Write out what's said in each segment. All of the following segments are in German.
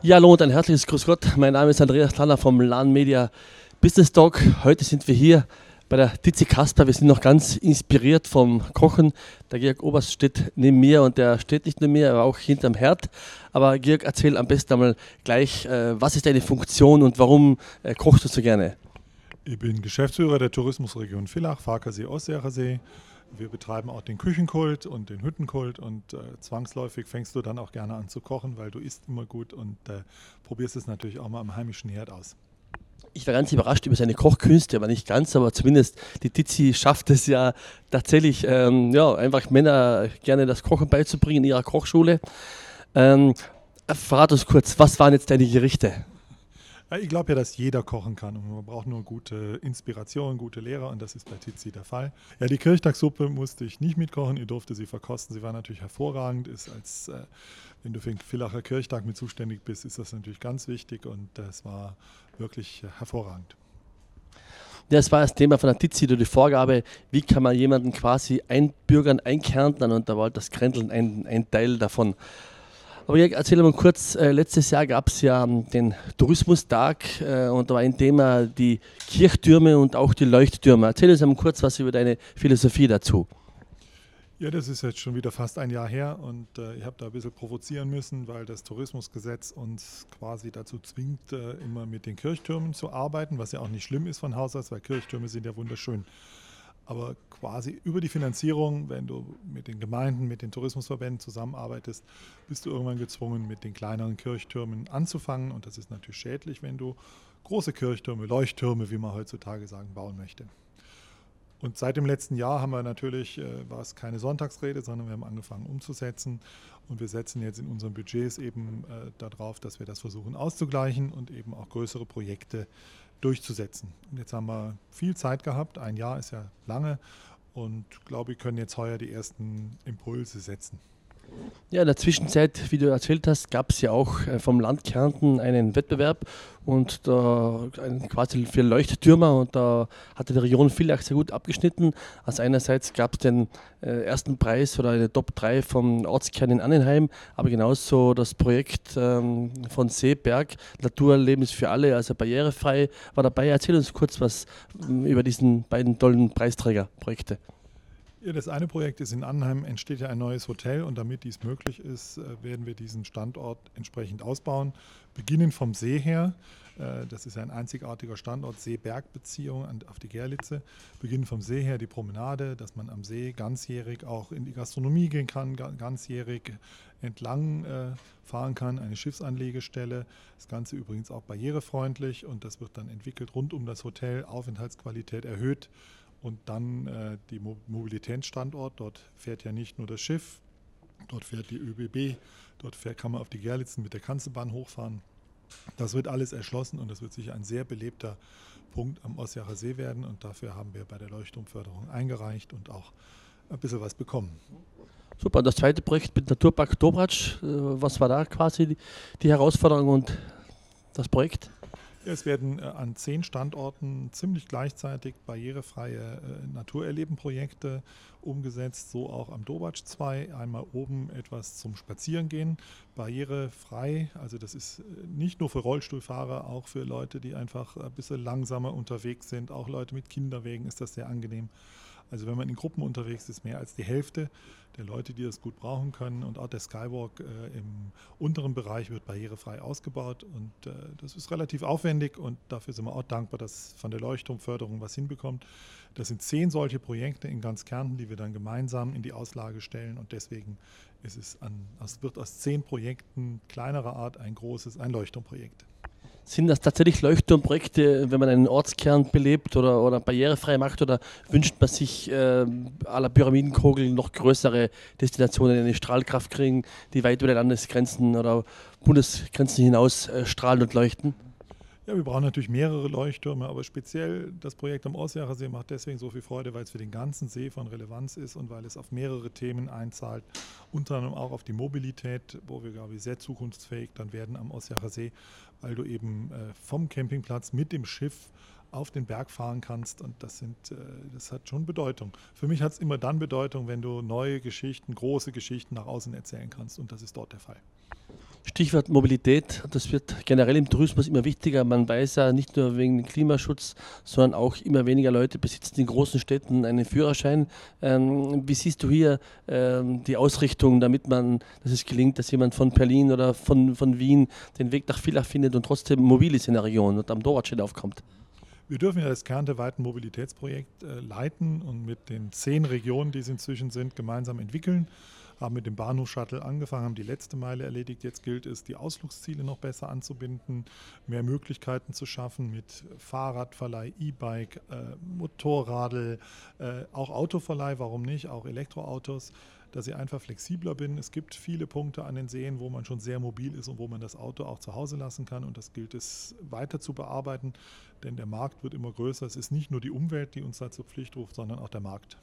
Ja, hallo und ein herzliches Grüß Gott. Mein Name ist Andreas Klanner vom LAN Media Business Talk. Heute sind wir hier bei der Tizi Kasper. Wir sind noch ganz inspiriert vom Kochen. Der Georg Oberst steht neben mir und der steht nicht neben mir, aber auch hinterm Herd. Aber Georg, erzähl am besten einmal gleich, äh, was ist deine Funktion und warum äh, kochst du so gerne? Ich bin Geschäftsführer der Tourismusregion Villach, Farkasee, Ostseersee. Wir betreiben auch den Küchenkult und den Hüttenkult und äh, zwangsläufig fängst du dann auch gerne an zu kochen, weil du isst immer gut und äh, probierst es natürlich auch mal am heimischen Herd aus. Ich war ganz überrascht über seine Kochkünste, aber nicht ganz, aber zumindest die Tizi schafft es ja tatsächlich, ähm, ja, einfach Männer gerne das Kochen beizubringen in ihrer Kochschule. Ähm, verrat uns kurz, was waren jetzt deine Gerichte? Ich glaube ja, dass jeder kochen kann und man braucht nur gute Inspiration, gute Lehrer und das ist bei Tizi der Fall. Ja, die Kirchtagssuppe musste ich nicht mitkochen, ihr durfte sie verkosten. Sie war natürlich hervorragend, ist als, äh, wenn du für den Villacher Kirchtag mit zuständig bist, ist das natürlich ganz wichtig und das war wirklich äh, hervorragend. Das war das Thema von der Tizi, die Vorgabe, wie kann man jemanden quasi einbürgern, einkärntern und da war das Kränteln ein, ein Teil davon. Aber Jörg, erzähl mal kurz, äh, letztes Jahr gab es ja ähm, den Tourismustag äh, und da war ein Thema die Kirchtürme und auch die Leuchttürme. Erzähl uns mal kurz was über deine Philosophie dazu. Ja, das ist jetzt schon wieder fast ein Jahr her und äh, ich habe da ein bisschen provozieren müssen, weil das Tourismusgesetz uns quasi dazu zwingt, äh, immer mit den Kirchtürmen zu arbeiten, was ja auch nicht schlimm ist von Haus aus, weil Kirchtürme sind ja wunderschön. Aber quasi über die Finanzierung, wenn du mit den Gemeinden, mit den Tourismusverbänden zusammenarbeitest, bist du irgendwann gezwungen, mit den kleineren Kirchtürmen anzufangen. Und das ist natürlich schädlich, wenn du große Kirchtürme, Leuchttürme, wie man heutzutage sagen, bauen möchte. Und seit dem letzten Jahr haben wir natürlich, äh, war es keine Sonntagsrede, sondern wir haben angefangen umzusetzen. Und wir setzen jetzt in unseren Budgets eben äh, darauf, dass wir das versuchen auszugleichen und eben auch größere Projekte durchzusetzen. Und jetzt haben wir viel Zeit gehabt, ein Jahr ist ja lange und glaube, wir können jetzt heuer die ersten Impulse setzen. Ja, in der Zwischenzeit, wie du erzählt hast, gab es ja auch äh, vom Land Kärnten einen Wettbewerb und da quasi für Leuchttürmer und da hatte die Region Villach sehr gut abgeschnitten. Also einerseits gab es den äh, ersten Preis oder eine Top 3 vom Ortskern in Annenheim, aber genauso das Projekt ähm, von Seeberg, Naturleben ist für alle, also barrierefrei, war dabei. Erzähl uns kurz was über diesen beiden tollen Preisträgerprojekte. Ja, das eine Projekt ist in Annheim, entsteht ja ein neues Hotel und damit dies möglich ist, äh, werden wir diesen Standort entsprechend ausbauen. Beginnen vom See her, äh, das ist ein einzigartiger Standort, See-Berg-Beziehung auf die Gerlitze. Beginnen vom See her die Promenade, dass man am See ganzjährig auch in die Gastronomie gehen kann, ganzjährig entlang äh, fahren kann, eine Schiffsanlegestelle. Das Ganze übrigens auch barrierefreundlich und das wird dann entwickelt rund um das Hotel, Aufenthaltsqualität erhöht und dann äh, die Mo Mobilitätsstandort. Dort fährt ja nicht nur das Schiff, dort fährt die ÖBB, dort fährt, kann man auf die Gerlitzen mit der Kanzelbahn hochfahren. Das wird alles erschlossen und das wird sicher ein sehr belebter Punkt am Ossiacher See werden. Und dafür haben wir bei der Leuchtturmförderung eingereicht und auch ein bisschen was bekommen. Super, das zweite Projekt mit Naturpark Dobratsch, äh, was war da quasi die Herausforderung und das Projekt? Es werden äh, an zehn Standorten ziemlich gleichzeitig barrierefreie äh, Naturerleben-Projekte umgesetzt, so auch am Dobatsch 2. Einmal oben etwas zum Spazierengehen, barrierefrei. Also das ist äh, nicht nur für Rollstuhlfahrer, auch für Leute, die einfach ein bisschen langsamer unterwegs sind. Auch Leute mit Kinderwegen ist das sehr angenehm. Also wenn man in Gruppen unterwegs ist, mehr als die Hälfte der Leute, die das gut brauchen können. Und auch der Skywalk äh, im unteren Bereich wird barrierefrei ausgebaut. Und äh, das ist relativ aufwendig und dafür sind wir auch dankbar, dass von der Leuchtturmförderung was hinbekommt. Das sind zehn solche Projekte in ganz Kärnten, die wir dann gemeinsam in die Auslage stellen. Und deswegen es, an, es wird aus zehn Projekten kleinerer Art ein großes, ein Leuchtturmprojekt. Sind das tatsächlich Leuchtturmprojekte, wenn man einen Ortskern belebt oder, oder barrierefrei macht oder wünscht man sich äh, à la Pyramidenkogel noch größere Destinationen, die eine Strahlkraft kriegen, die weit über die Landesgrenzen oder Bundesgrenzen hinaus äh, strahlen und leuchten? Ja, wir brauchen natürlich mehrere Leuchttürme, aber speziell das Projekt am Ostjacher See macht deswegen so viel Freude, weil es für den ganzen See von Relevanz ist und weil es auf mehrere Themen einzahlt, unter anderem auch auf die Mobilität, wo wir, glaube ich, sehr zukunftsfähig dann werden am Ostjacher See, weil du eben äh, vom Campingplatz mit dem Schiff auf den Berg fahren kannst. Und das, sind, äh, das hat schon Bedeutung. Für mich hat es immer dann Bedeutung, wenn du neue Geschichten, große Geschichten nach außen erzählen kannst. Und das ist dort der Fall. Stichwort Mobilität, das wird generell im Tourismus immer wichtiger. Man weiß ja nicht nur wegen Klimaschutz, sondern auch immer weniger Leute besitzen in großen Städten einen Führerschein. Ähm, wie siehst du hier ähm, die Ausrichtung, damit man, dass es gelingt, dass jemand von Berlin oder von, von Wien den Weg nach Villach findet und trotzdem mobil ist in der Region und am Torwartstedt aufkommt? Wir dürfen ja das Kernte-Weiten Mobilitätsprojekt äh, leiten und mit den zehn Regionen, die es inzwischen sind, gemeinsam entwickeln haben mit dem Bahnhof-Shuttle angefangen, haben die letzte Meile erledigt. Jetzt gilt es, die Ausflugsziele noch besser anzubinden, mehr Möglichkeiten zu schaffen mit Fahrradverleih, E-Bike, äh, Motorradl, äh, auch Autoverleih, warum nicht, auch Elektroautos dass ich einfach flexibler bin. Es gibt viele Punkte an den Seen, wo man schon sehr mobil ist und wo man das Auto auch zu Hause lassen kann. Und das gilt es weiter zu bearbeiten, denn der Markt wird immer größer. Es ist nicht nur die Umwelt, die uns da zur Pflicht ruft, sondern auch der Markt.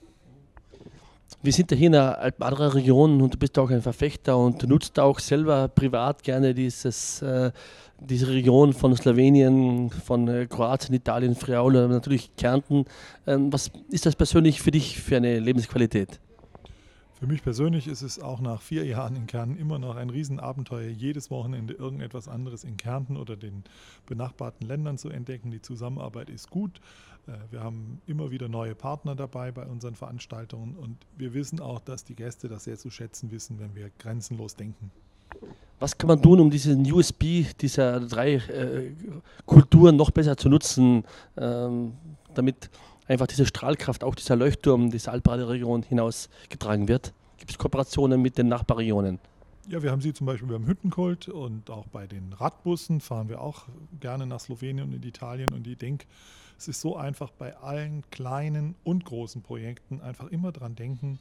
Wir sind ja hier in der Alpen-Adria-Region und du bist auch ein Verfechter und nutzt auch selber privat gerne dieses, äh, diese Region von Slowenien, von äh, Kroatien, Italien, Friaul natürlich Kärnten. Ähm, was ist das persönlich für dich für eine Lebensqualität? Für mich persönlich ist es auch nach vier Jahren in Kärnten immer noch ein Riesenabenteuer, jedes Wochenende irgendetwas anderes in Kärnten oder den benachbarten Ländern zu entdecken. Die Zusammenarbeit ist gut. Äh, wir haben immer wieder neue Partner dabei bei unseren Veranstaltungen und wir wissen auch, dass die Gäste das sehr zu schätzen wissen, wenn wir grenzenlos denken. Was kann man tun, um diesen USB dieser drei äh, Kulturen noch besser zu nutzen, ähm, damit einfach diese Strahlkraft, auch dieser Leuchtturm dieser Alprader-Region hinausgetragen wird? Gibt es Kooperationen mit den Nachbarregionen? Ja, wir haben sie zum Beispiel beim Hüttenkult und auch bei den Radbussen fahren wir auch gerne nach Slowenien und in Italien. Und ich denke, es ist so einfach bei allen kleinen und großen Projekten einfach immer dran denken,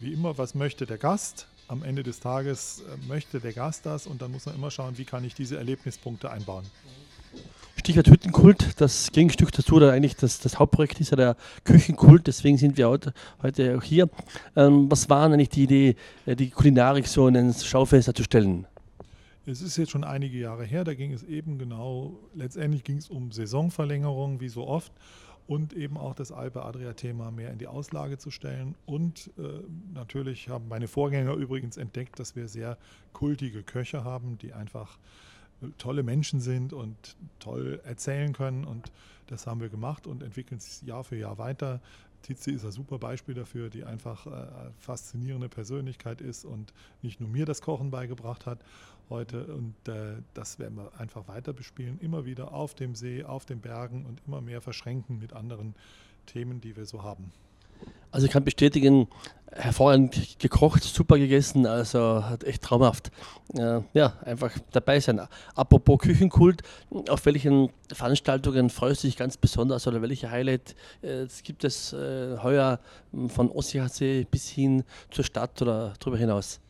wie immer, was möchte der Gast? Am Ende des Tages äh, möchte der Gast das und dann muss man immer schauen, wie kann ich diese Erlebnispunkte einbauen. Stichwort Hüttenkult, das Gegenstück dazu, oder eigentlich das, das Hauptprojekt ist ja der Küchenkult, deswegen sind wir heute, auch hier. Ähm, was war eigentlich die Idee, äh, die Kulinarik so in ein Schaufenster zu stellen? Es ist jetzt schon einige Jahre her, da ging es eben genau, letztendlich ging es um Saisonverlängerung, wie so oft, und eben auch das Alpe-Adria-Thema mehr in die Auslage zu stellen. Und äh, natürlich haben meine Vorgänger übrigens entdeckt, dass wir sehr kultige Köche haben, die einfach tolle Menschen sind und toll erzählen können. Und das haben wir gemacht und entwickeln es Jahr für Jahr weiter. Tizi ist ein super Beispiel dafür, die einfach äh, faszinierende Persönlichkeit ist und nicht nur mir das Kochen beigebracht hat heute. Und äh, das werden wir einfach weiter bespielen, immer wieder auf dem See, auf den Bergen und immer mehr verschränken mit anderen Themen, die wir so haben. Also ich kann bestätigen, hervorragend gekocht, super gegessen, also hat echt traumhaft. Äh, ja, einfach dabei sein. Apropos Küchenkult, auf welchen Veranstaltungen freust du dich ganz besonders oder welche Highlight äh, gibt es äh, heuer von Ossiachsee bis hin zur Stadt oder darüber hinaus?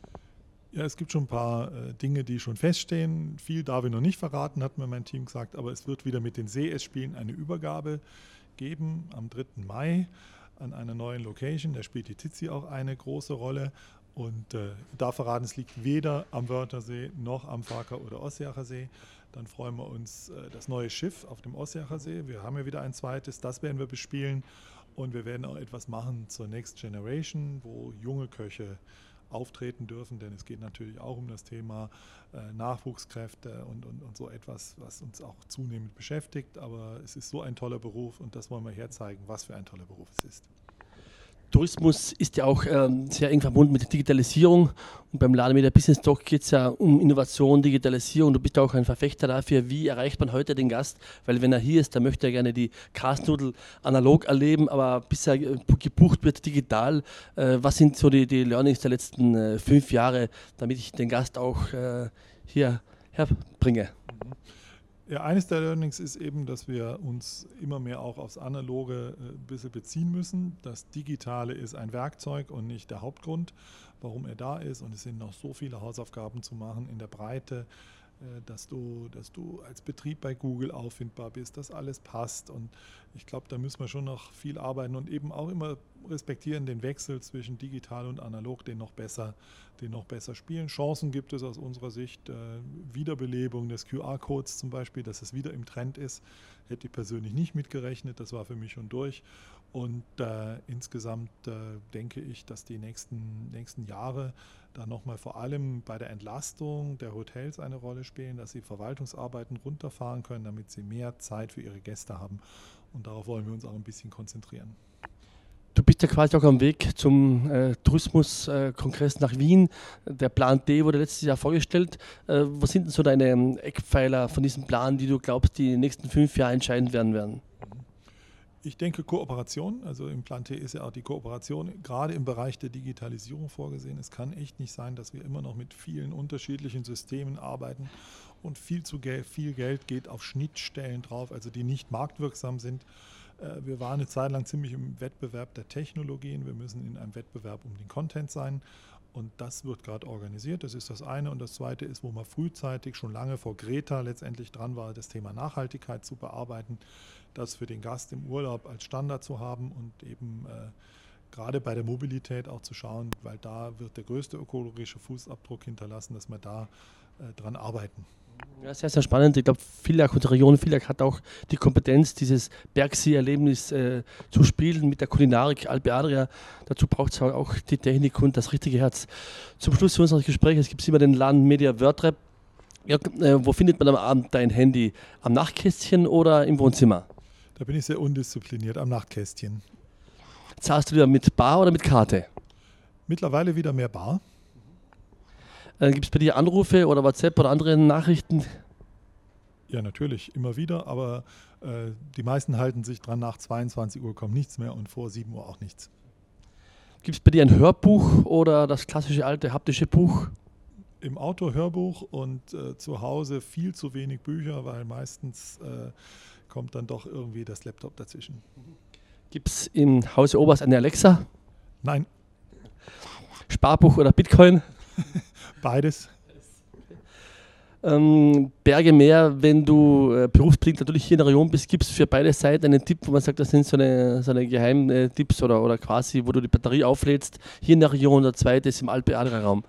Ja, es gibt schon ein paar Dinge, die schon feststehen. Viel darf ich noch nicht verraten, hat mir mein Team gesagt, aber es wird wieder mit den CS-Spielen eine Übergabe geben am 3. Mai an einer neuen Location. Da spielt die Tizi auch eine große Rolle. Und äh, darf verraten, es liegt weder am Wörthersee noch am Farker oder Ossiacher See. Dann freuen wir uns äh, das neue Schiff auf dem Ossiacher See. Wir haben ja wieder ein zweites, das werden wir bespielen. Und wir werden auch etwas machen zur Next Generation, wo junge Köche auftreten dürfen, denn es geht natürlich auch um das Thema äh, Nachwuchskräfte und, und, und so etwas, was uns auch zunehmend beschäftigt. Aber es ist so ein toller Beruf und das wollen wir herzeigen, was für ein toller Beruf es ist. Tourismus ist ja auch ähm, sehr eng verbunden mit der Digitalisierung. Und beim Lademedia Business Talk geht es ja um Innovation, Digitalisierung. Du bist auch ein Verfechter dafür. Wie erreicht man heute den Gast? Weil wenn er hier ist, dann möchte er gerne die Castnudel analog erleben, aber bis er äh, gebucht wird digital. Äh, was sind so die, die Learnings der letzten äh, fünf Jahre, damit ich den Gast auch äh, hier herbringe? Mhm. Ja, eines der Learnings ist eben, dass wir uns immer mehr auch aufs Analoge äh, ein bisschen beziehen müssen. Das Digitale ist ein Werkzeug und nicht der Hauptgrund, warum er da ist. Und es sind noch so viele Hausaufgaben zu machen in der Breite, dass du, dass du als Betrieb bei Google auffindbar bist, dass alles passt. Und ich glaube, da müssen wir schon noch viel arbeiten und eben auch immer respektieren den Wechsel zwischen digital und analog, den noch besser, den noch besser spielen. Chancen gibt es aus unserer Sicht. Äh, Wiederbelebung des QR-Codes zum Beispiel, dass es wieder im Trend ist, hätte ich persönlich nicht mitgerechnet. Das war für mich schon durch. Und äh, insgesamt äh, denke ich, dass die nächsten, nächsten Jahre da nochmal vor allem bei der Entlastung der Hotels eine Rolle spielen, dass sie Verwaltungsarbeiten runterfahren können, damit sie mehr Zeit für ihre Gäste haben. Und darauf wollen wir uns auch ein bisschen konzentrieren. Du bist ja quasi auch am Weg zum äh, Tourismuskongress nach Wien. Der Plan D wurde letztes Jahr vorgestellt. Äh, was sind denn so deine Eckpfeiler von diesem Plan, die du glaubst, die nächsten fünf Jahre entscheidend werden werden? Ich denke Kooperation, also im Plan T ist ja auch die Kooperation gerade im Bereich der Digitalisierung vorgesehen. Es kann echt nicht sein, dass wir immer noch mit vielen unterschiedlichen Systemen arbeiten und viel zu Geld, viel Geld geht auf Schnittstellen drauf, also die nicht marktwirksam sind. Äh, wir waren eine Zeit lang ziemlich im Wettbewerb der Technologien. Wir müssen in einem Wettbewerb um den Content sein. Und das wird gerade organisiert. Das ist das eine. Und das zweite ist, wo man frühzeitig schon lange vor Greta letztendlich dran war, das Thema Nachhaltigkeit zu bearbeiten, das für den Gast im Urlaub als Standard zu haben und eben äh, gerade bei der Mobilität auch zu schauen, weil da wird der größte ökologische Fußabdruck hinterlassen, dass wir da äh, dran arbeiten. Ja, sehr, sehr spannend. Ich glaube, Villach und Region Villach hat auch die Kompetenz, dieses Bergsee-Erlebnis äh, zu spielen mit der Kulinarik Alpe Adria. Dazu braucht es auch die Technik und das richtige Herz. Zum Schluss unseres Gesprächs gibt es immer den Laden Media WordRap. Ja, äh, wo findet man am Abend dein Handy? Am Nachtkästchen oder im Wohnzimmer? Da bin ich sehr undiszipliniert, am Nachtkästchen. Zahlst du wieder mit Bar oder mit Karte? Mittlerweile wieder mehr Bar. Äh, Gibt es bei dir Anrufe oder WhatsApp oder andere Nachrichten? Ja, natürlich, immer wieder, aber äh, die meisten halten sich dran, nach 22 Uhr kommt nichts mehr und vor 7 Uhr auch nichts. Gibt es bei dir ein Hörbuch oder das klassische alte haptische Buch? Im Auto Hörbuch und äh, zu Hause viel zu wenig Bücher, weil meistens äh, kommt dann doch irgendwie das Laptop dazwischen. Gibt es im Hause Oberst eine Alexa? Nein. Sparbuch oder Bitcoin? Beides. Ähm, Berge mehr, wenn du äh, berufsbedingt natürlich hier in der Region bist, gibt es für beide Seiten einen Tipp, wo man sagt, das sind so eine, so eine Geheimtipps oder, oder quasi, wo du die Batterie auflädst, hier in der Region, der zweite ist im Alpe-Adria-Raum.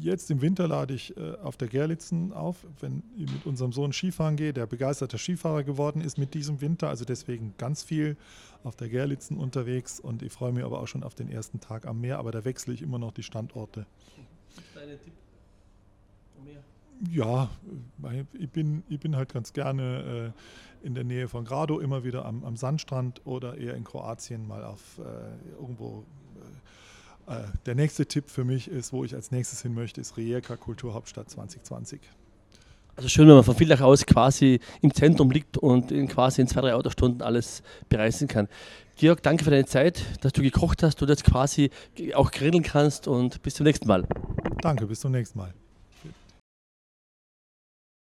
Jetzt im Winter lade ich äh, auf der Gerlitzen auf, wenn ich mit unserem Sohn Skifahren gehe, der begeisterter Skifahrer geworden ist mit diesem Winter, also deswegen ganz viel auf der Gerlitzen unterwegs und ich freue mich aber auch schon auf den ersten Tag am Meer, aber da wechsle ich immer noch die Standorte. Deine Tipp? Ja, ich bin, ich bin halt ganz gerne äh, in der Nähe von Grado, immer wieder am, am Sandstrand oder eher in Kroatien mal auf äh, irgendwo. Äh, äh der nächste Tipp für mich ist, wo ich als nächstes hin möchte, ist Rijeka Kulturhauptstadt 2020. Also schön, wenn man von Villach aus quasi im Zentrum liegt und in quasi in zwei, drei Autostunden alles bereisen kann. Georg, danke für deine Zeit, dass du gekocht hast und jetzt quasi auch grillen kannst und bis zum nächsten Mal. Danke, bis zum nächsten Mal.